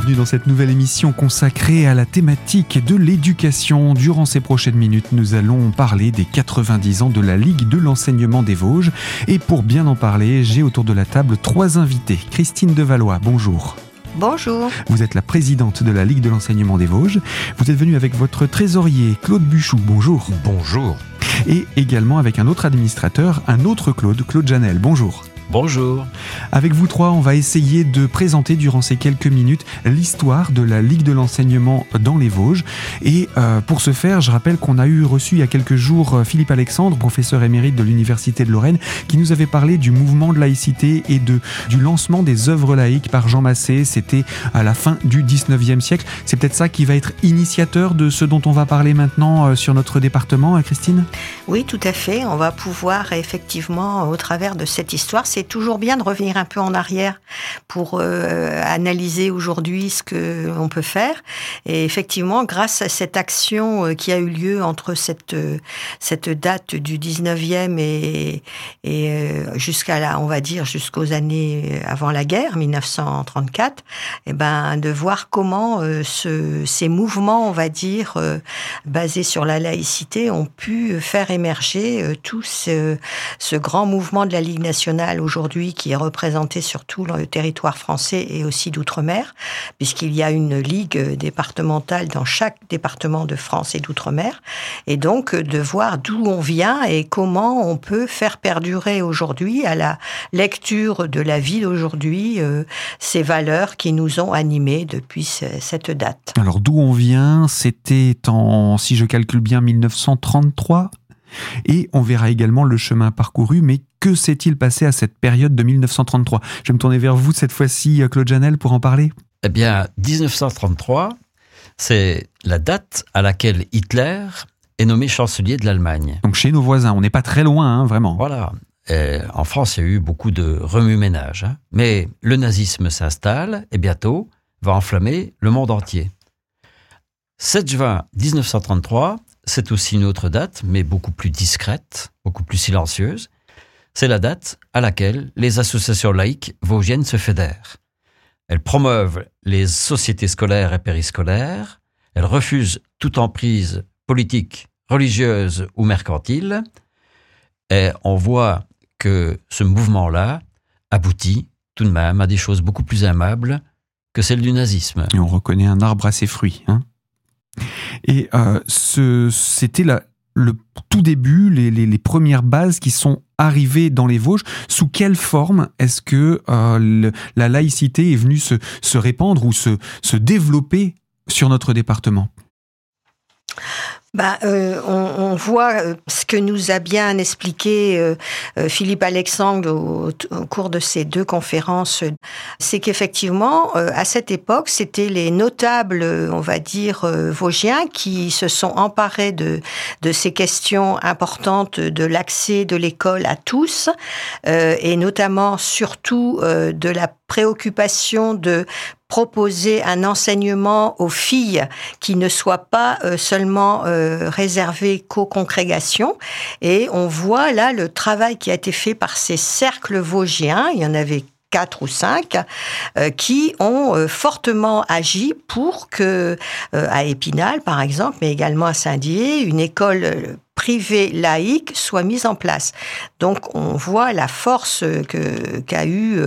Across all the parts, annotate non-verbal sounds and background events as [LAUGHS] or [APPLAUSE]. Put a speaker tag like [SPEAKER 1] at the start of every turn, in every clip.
[SPEAKER 1] bienvenue dans cette nouvelle émission consacrée à la thématique de l'éducation. Durant ces prochaines minutes, nous allons parler des 90 ans de la Ligue de l'enseignement des Vosges. Et pour bien en parler, j'ai autour de la table trois invités. Christine Devalois, bonjour.
[SPEAKER 2] Bonjour.
[SPEAKER 1] Vous êtes la présidente de la Ligue de l'enseignement des Vosges. Vous êtes venue avec votre trésorier, Claude Buchou. Bonjour.
[SPEAKER 3] Bonjour.
[SPEAKER 1] Et également avec un autre administrateur, un autre Claude, Claude Janel. Bonjour.
[SPEAKER 3] Bonjour.
[SPEAKER 1] Avec vous trois, on va essayer de présenter durant ces quelques minutes l'histoire de la Ligue de l'enseignement dans les Vosges. Et euh, pour ce faire, je rappelle qu'on a eu reçu il y a quelques jours euh, Philippe Alexandre, professeur émérite de l'Université de Lorraine, qui nous avait parlé du mouvement de laïcité et de, du lancement des œuvres laïques par Jean Massé. C'était à la fin du 19e siècle. C'est peut-être ça qui va être initiateur de ce dont on va parler maintenant euh, sur notre département, hein, Christine?
[SPEAKER 2] Oui, tout à fait. On va pouvoir effectivement, au travers de cette histoire, c'est toujours bien de revenir un peu en arrière pour euh, analyser aujourd'hui ce que on peut faire. Et effectivement, grâce à cette action euh, qui a eu lieu entre cette euh, cette date du 19e et, jusqu'à là, on va dire jusqu'aux années avant la guerre, 1934, et eh ben de voir comment ce, ces mouvements, on va dire basés sur la laïcité, ont pu faire émerger tout ce, ce grand mouvement de la Ligue nationale aujourd'hui qui est représenté sur tout le territoire français et aussi d'outre-mer, puisqu'il y a une ligue départementale dans chaque département de France et d'outre-mer, et donc de voir d'où on vient et comment on peut faire perdurer aujourd'hui à la lecture de la vie d'aujourd'hui euh, ces valeurs qui nous ont animés depuis cette date.
[SPEAKER 1] Alors d'où on vient, c'était en, si je calcule bien, 1933 et on verra également le chemin parcouru, mais que s'est-il passé à cette période de 1933 Je vais me tourner vers vous cette fois-ci, Claude Janel, pour en parler.
[SPEAKER 3] Eh bien, 1933, c'est la date à laquelle Hitler est nommé chancelier de l'Allemagne.
[SPEAKER 1] Donc chez nos voisins, on n'est pas très loin, hein, vraiment.
[SPEAKER 3] Voilà. en France, il y a eu beaucoup de remue-ménage. Hein. Mais le nazisme s'installe et bientôt va enflammer le monde entier. 7 juin 1933, c'est aussi une autre date, mais beaucoup plus discrète, beaucoup plus silencieuse. C'est la date à laquelle les associations laïques vosgiennes se fédèrent. Elles promeuvent les sociétés scolaires et périscolaires, elles refusent toute emprise politique, religieuse ou mercantile, et on voit que ce mouvement-là aboutit tout de même à des choses beaucoup plus aimables que celles du nazisme.
[SPEAKER 1] Et on reconnaît un arbre à ses fruits. Hein et euh, c'était le tout début, les, premières bases qui sont arrivées dans les Vosges. Sous quelle forme est-ce que euh, la laïcité est venue se, répandre ou se, se développer sur notre département?
[SPEAKER 2] Bah, euh, on, on, voit euh, ce que nous a bien expliqué euh, euh, Philippe Alexandre au, au, cours de ces deux conférences, c'est qu'effectivement, à cette époque, c'était les notables, on va dire, vosgiens qui se sont emparés de, de ces questions importantes de l'accès de l'école à tous, et notamment surtout de la préoccupation de proposer un enseignement aux filles qui ne soit pas euh, seulement euh, réservé qu'aux congrégations. Et on voit là le travail qui a été fait par ces cercles vosgiens. Il y en avait quatre ou cinq euh, qui ont fortement agi pour que à Épinal par exemple mais également à Saint-Dié une école privée laïque soit mise en place. Donc on voit la force que qu'a eu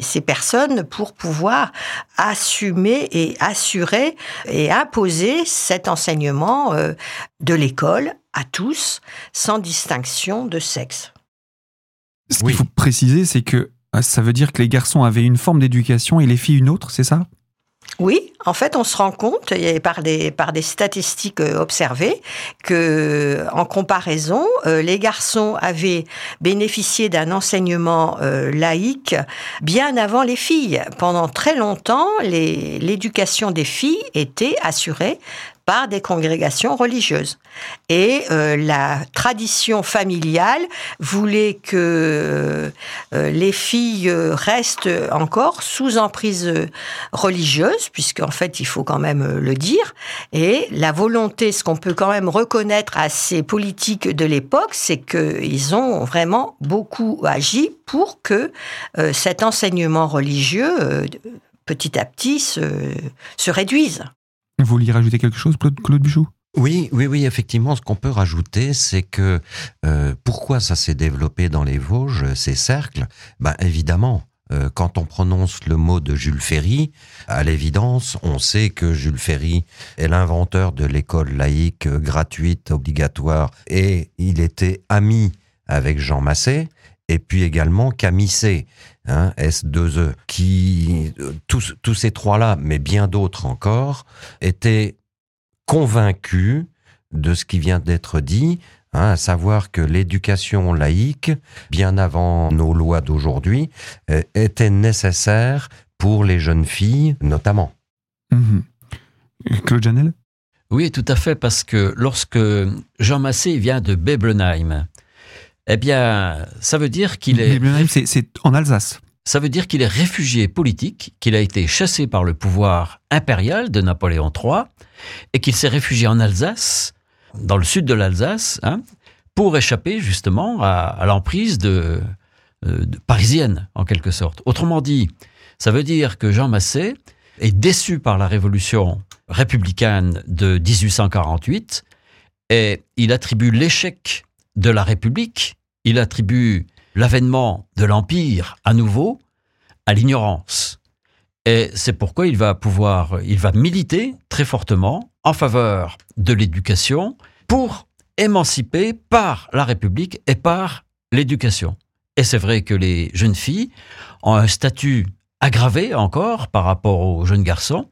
[SPEAKER 2] ces personnes pour pouvoir assumer et assurer et imposer cet enseignement de l'école à tous sans distinction de sexe.
[SPEAKER 1] Ce qu'il faut préciser, c'est que ah, ça veut dire que les garçons avaient une forme d'éducation et les filles une autre, c'est ça?
[SPEAKER 2] Oui, en fait, on se rend compte par des par des statistiques euh, observées que, en comparaison, euh, les garçons avaient bénéficié d'un enseignement euh, laïque bien avant les filles. Pendant très longtemps, l'éducation des filles était assurée par des congrégations religieuses. Et euh, la tradition familiale voulait que euh, les filles restent encore sous emprise religieuse, puisqu'en fait, il faut quand même le dire. Et la volonté, ce qu'on peut quand même reconnaître à ces politiques de l'époque, c'est qu'ils ont vraiment beaucoup agi pour que euh, cet enseignement religieux petit à petit se, se réduisent.
[SPEAKER 1] Vous vouliez rajouter quelque chose, Claude, Buchot?
[SPEAKER 4] Oui, oui, oui, effectivement, ce qu'on peut rajouter, c'est que euh, pourquoi ça s'est développé dans les Vosges, ces cercles? Ben évidemment, euh, quand on prononce le mot de Jules Ferry, à l'évidence, on sait que Jules Ferry est l'inventeur de l'école laïque gratuite, obligatoire, et il était ami avec Jean Massé, et puis également Camille C, hein, S2E, qui, euh, tous, tous ces trois-là, mais bien d'autres encore, étaient convaincus de ce qui vient d'être dit, hein, à savoir que l'éducation laïque, bien avant nos lois d'aujourd'hui, euh, était nécessaire pour les jeunes filles notamment.
[SPEAKER 1] Mhm. Claude Janel?
[SPEAKER 3] Oui, tout à fait, parce que lorsque Jean Massé vient de Beblenheim, eh bien, ça veut dire qu'il est...
[SPEAKER 1] C'est- en Alsace.
[SPEAKER 3] Ça veut dire qu'il est réfugié politique, qu'il a été chassé par le pouvoir impérial de Napoléon III et qu'il s'est réfugié en Alsace, dans le sud de l'Alsace, hein, pour échapper justement à, à l'emprise de, euh, de- parisienne, en quelque sorte. Autrement dit, ça veut dire que Jean Massé est déçu par la révolution républicaine de 1848 et il attribue l'échec de la République, il attribue l'avènement de l'Empire à nouveau à l'ignorance. Et c'est pourquoi il va pouvoir, il va militer très fortement en faveur de l'éducation pour émanciper par la République et par l'éducation. Et c'est vrai que les jeunes filles ont un statut aggravé encore par rapport aux jeunes garçons.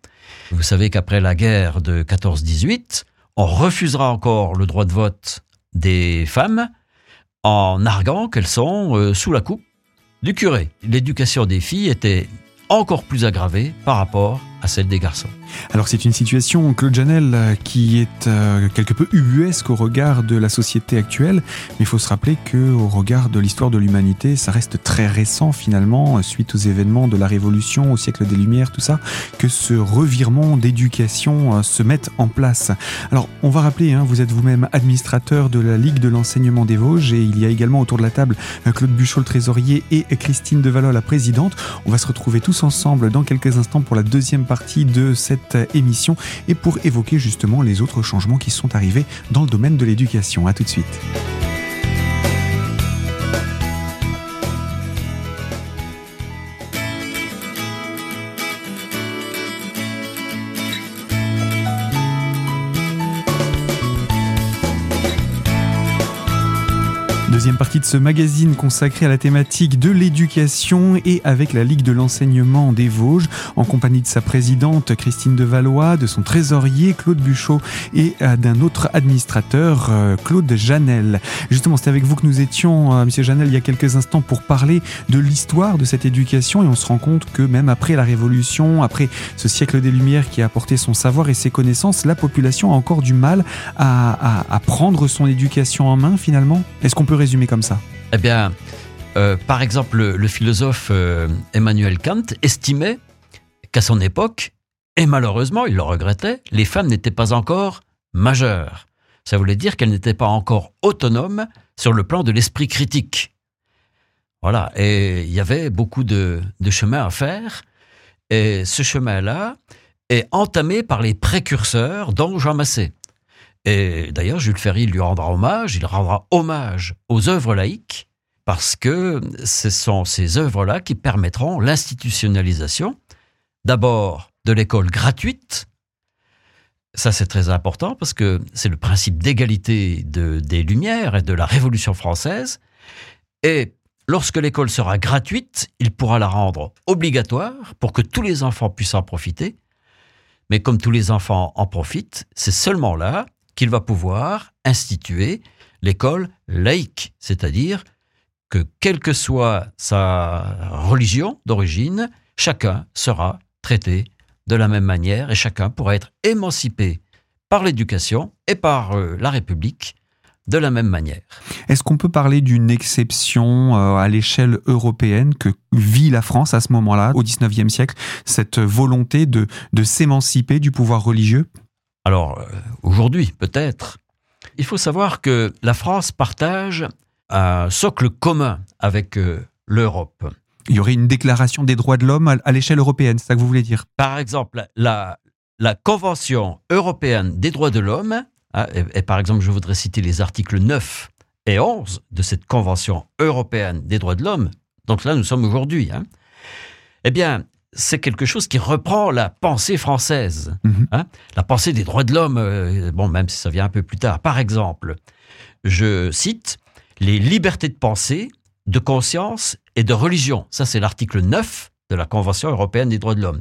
[SPEAKER 3] Vous savez qu'après la guerre de 14-18, on refusera encore le droit de vote des femmes en arguant qu'elles sont euh, sous la coupe du curé. L'éducation des filles était encore plus aggravée par rapport à celle des garçons.
[SPEAKER 1] Alors c'est une situation, Claude Janel, euh, qui est euh, quelque peu ubuesque au regard de la société actuelle, mais il faut se rappeler que au regard de l'histoire de l'humanité, ça reste très récent finalement, euh, suite aux événements de la Révolution, au siècle des Lumières, tout ça, que ce revirement d'éducation se mette en place. Alors on va rappeler, hein, vous êtes vous-même administrateur de la Ligue de l'enseignement des Vosges, et il y a également autour de la table Claude Buchot, le trésorier, et Christine Devalois, la présidente. On va se retrouver tous ensemble dans quelques instants pour la deuxième partie de cette émission et pour évoquer justement les autres changements qui sont arrivés dans le domaine de l'éducation. À tout de suite. Deuxième partie de ce magazine consacré à la thématique de l'éducation et avec la Ligue de l'enseignement des Vosges, en compagnie de sa présidente Christine Devalois, de son trésorier Claude Buchot et euh, d'un autre administrateur, euh, Claude Janel. Justement, c'était avec vous que nous étions, euh, Monsieur Janel, il y a quelques instants pour parler de l'histoire de cette éducation et on se rend compte que même après la Révolution, après ce siècle des Lumières qui a apporté son savoir et ses connaissances, la population a encore du mal à- à prendre son éducation en main finalement. Est-ce qu'on peut résumer comme ça
[SPEAKER 3] Eh bien, euh, par exemple, le, le philosophe euh, Emmanuel Kant estimait qu'à son époque, et malheureusement, il le regrettait, les femmes n'étaient pas encore majeures. Ça voulait dire qu'elles n'étaient pas encore autonomes sur le plan de l'esprit critique. Voilà, et il y avait beaucoup de, de chemin à faire. Et ce chemin-là est entamé par les précurseurs, dont Jean Massé. Et d'ailleurs, Jules Ferry lui rendra hommage, il rendra hommage aux œuvres laïques, parce que ce sont ces œuvres-là qui permettront l'institutionnalisation, d'abord de l'école gratuite, ça c'est très important parce que c'est le principe d'égalité de- des Lumières et de la Révolution française, et lorsque l'école sera gratuite, il pourra la rendre obligatoire pour que tous les enfants puissent en profiter, mais comme tous les enfants en profitent, c'est seulement là qu'il va pouvoir instituer l'école laïque, c'est-à-dire que quelle que soit sa religion d'origine, chacun sera traité de la même manière et chacun pourra être émancipé par l'éducation et par euh, la République de la même manière.
[SPEAKER 1] Est-ce qu'on peut parler d'une exception euh, à l'échelle européenne que vit la France à ce moment-là, au XIXe siècle, cette volonté de, de s'émanciper du pouvoir religieux?
[SPEAKER 3] Alors, euh, aujourd'hui, peut-être, il faut savoir que la France partage un socle commun avec euh, l'Europe.
[SPEAKER 1] Il y aurait une déclaration des droits de l'homme à l'échelle européenne, c'est ça que vous voulez dire?
[SPEAKER 3] Par exemple, la, la Convention européenne des droits de l'homme, hein, et, et, par exemple, je voudrais citer les articles 9 et 11 de cette Convention européenne des droits de l'homme, donc là nous sommes aujourd'hui, hein, eh bien, c'est quelque chose qui reprend la pensée française,
[SPEAKER 1] Mhm.
[SPEAKER 3] hein, la pensée des droits de l'homme, euh, bon, même si ça vient un peu plus tard. Par exemple, je cite les libertés de pensée, de conscience et de religion. Ça, c'est l'article 9 de la Convention européenne des droits de l'homme.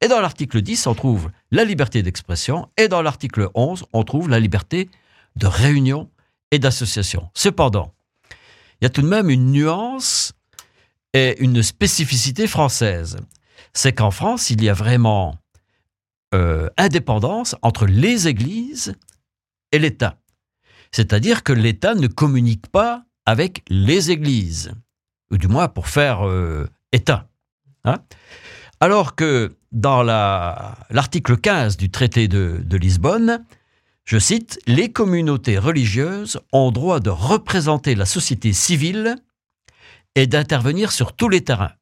[SPEAKER 3] Et dans l'article 10, on trouve la liberté d'expression, et dans l'article 11, on trouve la liberté de réunion et d'association. Cependant, il y a tout de même une nuance et une spécificité française. C'est qu'en France, il y a vraiment euh, indépendance entre les églises et l'État. C'est-à-dire que l'État ne communique pas avec les églises, ou du moins pour faire euh, État. Hein Alors que dans la- l'article 15 du traité de Lisbonne, je cite, Les communautés religieuses ont droit de représenter la société civile et d'intervenir sur tous les terrains.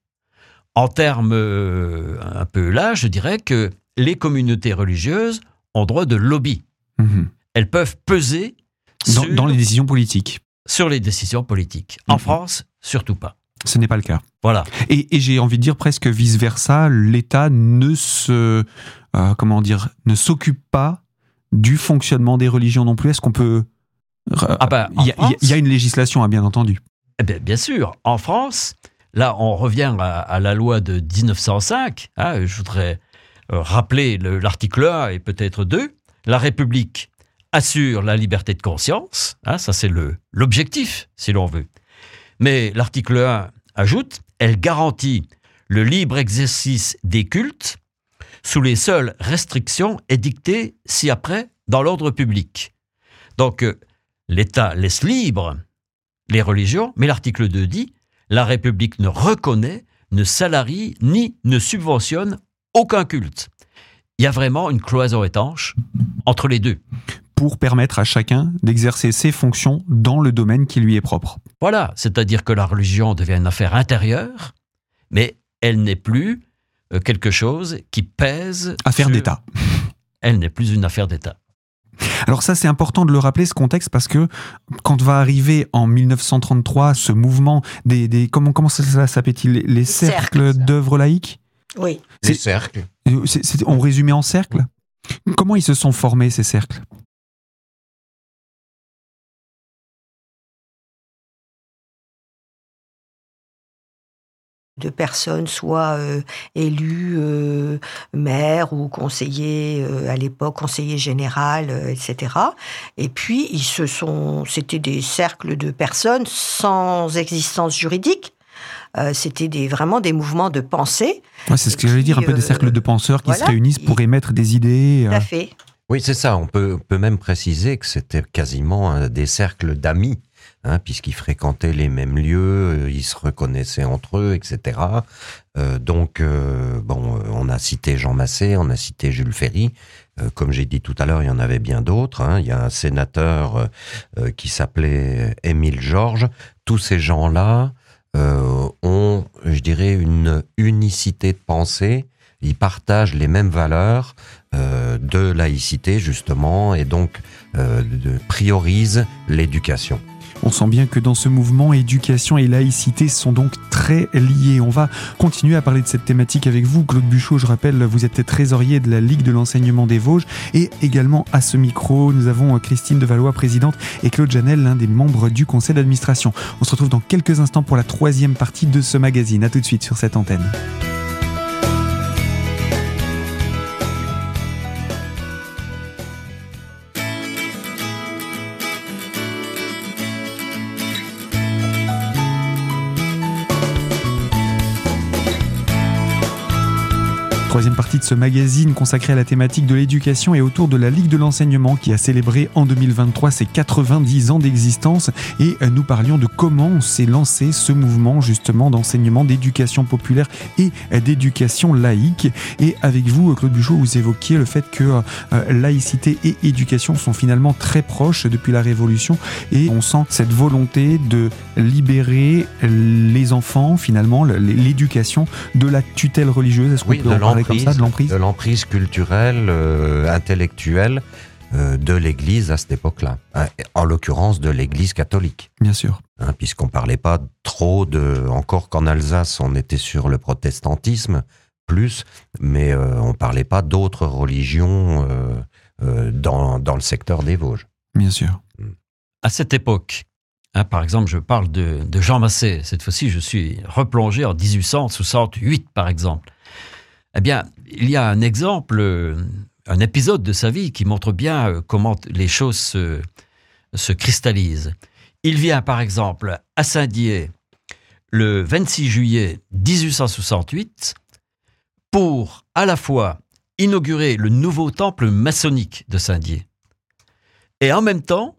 [SPEAKER 3] En termes euh, un peu là, je dirais que les communautés religieuses ont droit de lobby.
[SPEAKER 1] Mhm.
[SPEAKER 3] Elles peuvent peser
[SPEAKER 1] dans,
[SPEAKER 3] sur,
[SPEAKER 1] dans les décisions politiques.
[SPEAKER 3] sur les décisions politiques. En
[SPEAKER 1] Mhm.
[SPEAKER 3] France, surtout pas.
[SPEAKER 1] Ce n'est pas le cas.
[SPEAKER 3] Voilà.
[SPEAKER 1] Et, et j'ai envie de dire presque vice versa, l'État ne se, euh, comment dire, ne s'occupe pas du fonctionnement des religions non plus. Est-ce qu'on peut euh,
[SPEAKER 3] Ah ben, en
[SPEAKER 1] il y, a- y une législation, hein, bien entendu.
[SPEAKER 3] Eh bien, bien sûr, en France, là, on revient à, la loi de 1905. hein, je voudrais euh, rappeler le- l'article 1 et peut-être 2. La République assure la liberté de conscience. hein, ça, c'est l'objectif, si l'on veut. Mais l'article 1 ajoute, elle garantit le libre exercice des cultes sous les seules restrictions édictées ci-après dans l'ordre public. Donc, euh, l'État laisse libre les religions, mais l'article 2 dit la République ne reconnaît, ne salarie ni ne subventionne aucun culte. Il y a vraiment une cloison étanche entre les deux.
[SPEAKER 1] Pour permettre à chacun d'exercer ses fonctions dans le domaine qui lui est propre.
[SPEAKER 3] Voilà, c'est-à-dire que la religion devient une affaire intérieure, mais elle n'est plus euh, quelque chose qui pèse.
[SPEAKER 1] Affaire
[SPEAKER 3] sur-
[SPEAKER 1] d'État.
[SPEAKER 3] Elle n'est plus une affaire d'État.
[SPEAKER 1] Alors ça, c'est important de le rappeler, ce contexte, parce que quand va arriver en 1933 ce mouvement des... des comment, comment ça, s'appelle-t-il? Les, les cercles. d'œuvres laïques?
[SPEAKER 2] Oui.
[SPEAKER 4] Les
[SPEAKER 1] C'est-
[SPEAKER 4] cercles.
[SPEAKER 1] C'est- c'est- On résumait en cercles? Comment ils se sont formés, ces cercles?
[SPEAKER 2] De personnes, soit euh, élus, euh, maires ou conseillers euh, à l'époque, conseillers général, euh, etc. Et puis ils se sont, c'était des cercles de personnes sans existence juridique. Euh, c'était des, vraiment des mouvements de pensée.
[SPEAKER 1] Ouais, C'est ce que j'allais dire, un peu des cercles de penseurs qui se réunissent pour émettre des idées.
[SPEAKER 2] Tout à fait.
[SPEAKER 4] Oui, c'est ça. On peut, on peut même préciser que c'était quasiment des cercles d'amis, hein, puisqu'ils fréquentaient les mêmes lieux, euh, ils se reconnaissaient entre eux, etc. Euh, donc, euh, bon, on a cité Jean Massé, on a cité Jules Ferry. Comme j'ai dit tout à l'heure, il y en avait bien d'autres. hein. Il y a un sénateur qui s'appelait Émile Georges. Tous ces gens-là ont, je dirais, une unicité de pensée. Ils partagent les mêmes valeurs de laïcité justement et donc de, priorise l'éducation.
[SPEAKER 1] On sent bien que dans ce mouvement, éducation et laïcité sont donc très liés. On va continuer à parler de cette thématique avec vous, Claude Buchot. Je rappelle, vous êtes trésorier de la Ligue de l'enseignement des Vosges. Et également à ce micro, nous avons Christine Devallois, présidente, et Claude Janel, l'un des membres du conseil d'administration. On se retrouve dans quelques instants pour la troisième partie de ce magazine. A tout de suite sur cette antenne. Troisième partie de ce magazine consacré à la thématique de l'éducation et autour de la Ligue de l'enseignement qui a célébré en 2023 ses 90 ans d'existence et nous parlions de comment s'est lancé ce mouvement justement d'enseignement d'éducation populaire et d'éducation laïque. Et avec vous, Claude Buchot, vous évoquiez le fait que euh, laïcité et éducation sont finalement très proches depuis la Révolution et on sent cette volonté de libérer les enfants finalement, l'éducation de la tutelle religieuse.
[SPEAKER 4] Est-ce qu'on peut comme ça, de l'emprise De l'emprise culturelle, euh, intellectuelle euh, de l'Église à cette époque-là. Hein, en l'occurrence de l'Église catholique.
[SPEAKER 1] Bien sûr.
[SPEAKER 4] Hein, Puisqu'on parlait pas trop de... Encore qu'en Alsace, on était sur le protestantisme, plus, mais euh, on parlait pas d'autres religions euh, euh, dans, dans, le secteur des Vosges.
[SPEAKER 1] Bien sûr.
[SPEAKER 3] À cette époque, hein, par exemple, je parle de, de Jean Massé. Cette fois-ci, je suis replongé en 1868, par exemple. Eh bien, il y a un exemple, un épisode de sa vie qui montre bien comment les choses se, se cristallisent. Il vient, par exemple, à Saint-Dié le 26 juillet 1868 pour à la fois inaugurer le nouveau temple maçonnique de Saint-Dié. Et en même temps,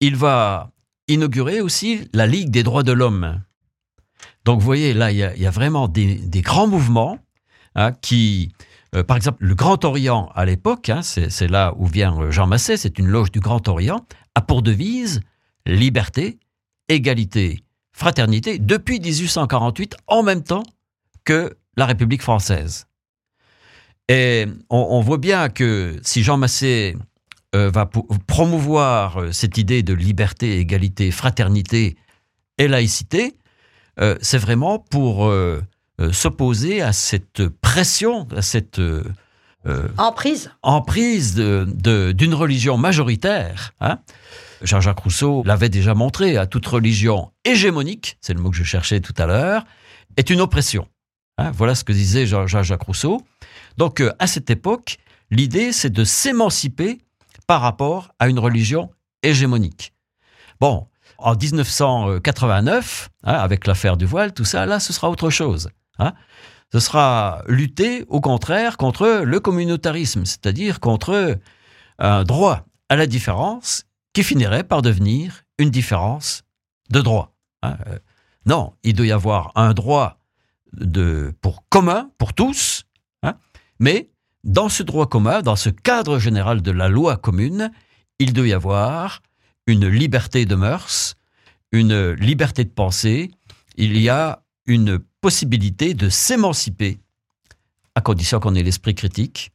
[SPEAKER 3] il va inaugurer aussi la Ligue des droits de l'homme. Donc vous voyez, là, il y a, vraiment des, grands mouvements hein, qui, euh, par exemple, le Grand Orient à l'époque, hein, c'est là où vient Jean Massé, c'est une loge du Grand Orient, a pour devise liberté, égalité, fraternité, depuis 1848, en même temps que la République française. Et on, voit bien que si Jean Massé euh, va promouvoir euh, cette idée de liberté, égalité, fraternité et laïcité, euh, c'est vraiment pour s'opposer à cette pression, à cette
[SPEAKER 2] emprise,
[SPEAKER 3] emprise d'une religion majoritaire. Hein. Jean-Jacques Rousseau l'avait déjà montré, à toute religion hégémonique, c'est le mot que je cherchais tout à l'heure, est une oppression. Hein. voilà ce que disait Jean-Jacques Rousseau. Donc euh, à cette époque, l'idée c'est de s'émanciper par rapport à une religion hégémonique. Bon, en 1989, hein, avec l'affaire du voile, tout ça, là, ce sera autre chose. Hein. Ce sera lutter, au contraire, contre le communautarisme, c'est-à-dire contre un droit à la différence qui finirait par devenir une différence de droit. Hein. Euh, non, il doit y avoir un droit pour commun, pour tous, mais dans ce droit commun, dans ce cadre général de la loi commune, il doit y avoir une liberté de mœurs, une liberté de pensée, il y a une possibilité de s'émanciper, à condition qu'on ait l'esprit critique,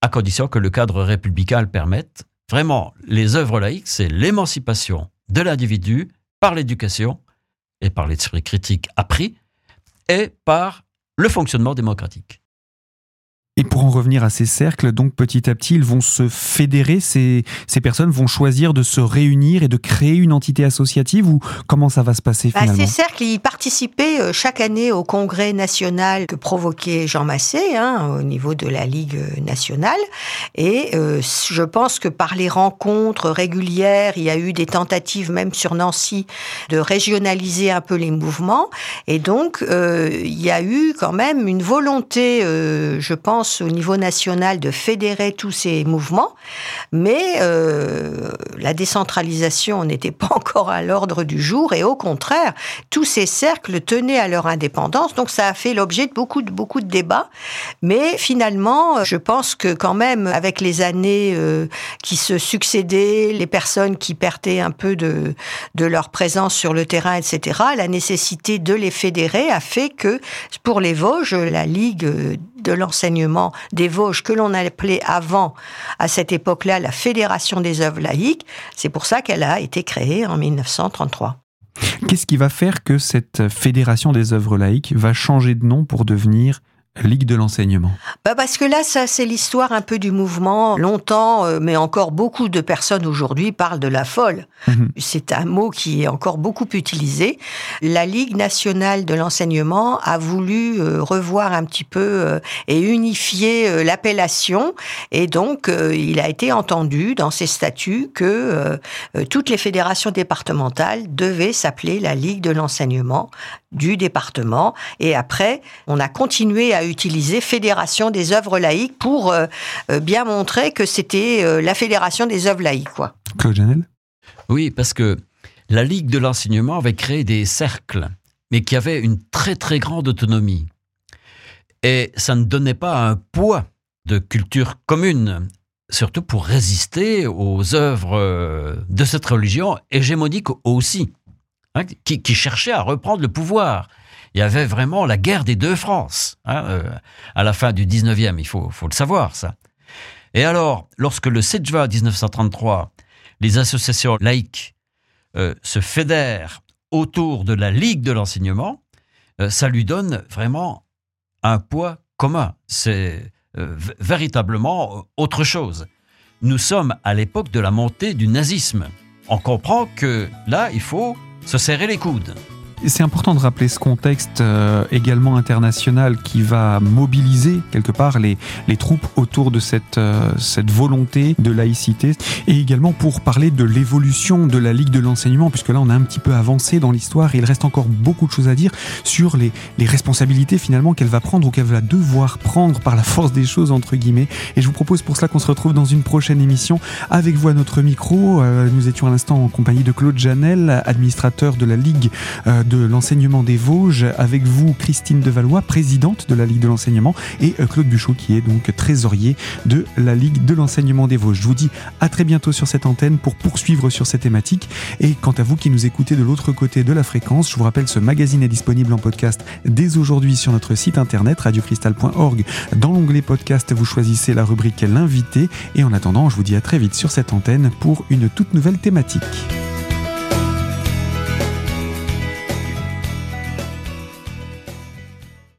[SPEAKER 3] à condition que le cadre républicain le permette. Vraiment, les œuvres laïques, c'est l'émancipation de l'individu par l'éducation et par l'esprit critique appris et par le fonctionnement démocratique.
[SPEAKER 1] Et pour en revenir à ces cercles, donc petit à petit, ils vont se fédérer, ces, ces personnes vont choisir de se réunir et de créer une entité associative ou comment ça va se passer bah, finalement?
[SPEAKER 2] Ces cercles, ils participaient euh, chaque année au congrès national que provoquait Jean Massé hein, au niveau de la Ligue nationale. Et euh, je pense que par les rencontres régulières, il y a eu des tentatives même sur Nancy de régionaliser un peu les mouvements. Et donc, euh, il y a eu quand même une volonté, je pense, au niveau national de fédérer tous ces mouvements, mais euh, la décentralisation n'était pas [LAUGHS] encore à l'ordre du jour et au contraire, tous ces cercles tenaient à leur indépendance, donc ça a fait l'objet de beaucoup de beaucoup de débats, mais finalement, je pense que quand même avec les années euh, qui se succédaient, les personnes qui perdaient un peu de de leur présence sur le terrain, etc., la nécessité de les fédérer a fait que pour les Vosges, la Ligue de l'enseignement des Vosges, que l'on appelait avant, à cette époque-là, la Fédération des œuvres laïques. C'est pour ça qu'elle a été créée en 1933.
[SPEAKER 1] Qu'est-ce qui va faire que cette Fédération des œuvres laïques va changer de nom pour devenir Ligue de l'enseignement
[SPEAKER 2] bah Parce que là, ça, c'est l'histoire un peu du mouvement. Longtemps, euh, mais encore beaucoup de personnes aujourd'hui parlent de la folle. Mhm. C'est un mot qui est encore beaucoup utilisé. La Ligue nationale de l'enseignement a voulu euh, revoir un petit peu euh, et unifier l'appellation. Et donc, il a été entendu dans ses statuts que toutes les fédérations départementales devaient s'appeler la Ligue de l'enseignement du département. Et après, on a continué à utilisé Fédération des œuvres laïques pour euh, euh, bien montrer que c'était euh, la Fédération des œuvres laïques. Quoi.
[SPEAKER 1] Claude Janel?
[SPEAKER 3] Oui, parce que la Ligue de l'enseignement avait créé des cercles, mais qui avaient une très très grande autonomie. Et ça ne donnait pas un poids de culture commune, surtout pour résister aux œuvres de cette religion hégémonique aussi, hein, qui, qui cherchait à reprendre le pouvoir il y avait vraiment la guerre des deux France hein, euh, à la fin du 19e, il faut, le savoir ça. Et alors, lorsque le 7 juin 1933, les associations laïques euh, se fédèrent autour de la Ligue de l'enseignement, euh, ça lui donne vraiment un poids commun. C'est véritablement autre chose. Nous sommes à l'époque de la montée du nazisme. On comprend que là, il faut se serrer les coudes.
[SPEAKER 1] C'est important de rappeler ce contexte euh, également international qui va mobiliser quelque part les, les troupes autour de cette, euh, cette volonté de laïcité et également pour parler de l'évolution de la Ligue de l'enseignement puisque là on a un petit peu avancé dans l'histoire et il reste encore beaucoup de choses à dire sur les, les responsabilités finalement qu'elle va prendre ou qu'elle va devoir prendre par la force des choses entre guillemets et je vous propose pour cela qu'on se retrouve dans une prochaine émission avec vous à notre micro. Euh, nous étions à l'instant en compagnie de Claude Janel, administrateur de la Ligue de l'enseignement des Vosges. Avec vous, Christine Devalois, présidente de la Ligue de l'enseignement, et euh, Claude Buchot, qui est donc trésorier de la Ligue de l'enseignement des Vosges. Je vous dis à très bientôt sur cette antenne pour poursuivre sur ces thématiques. Et quant à vous qui nous écoutez de l'autre côté de la fréquence, je vous rappelle, ce magazine est disponible en podcast dès aujourd'hui sur notre site internet radiocristal.org. Dans l'onglet podcast, vous choisissez la rubrique L'invité. Et en attendant, je vous dis à très vite sur cette antenne pour une toute nouvelle thématique.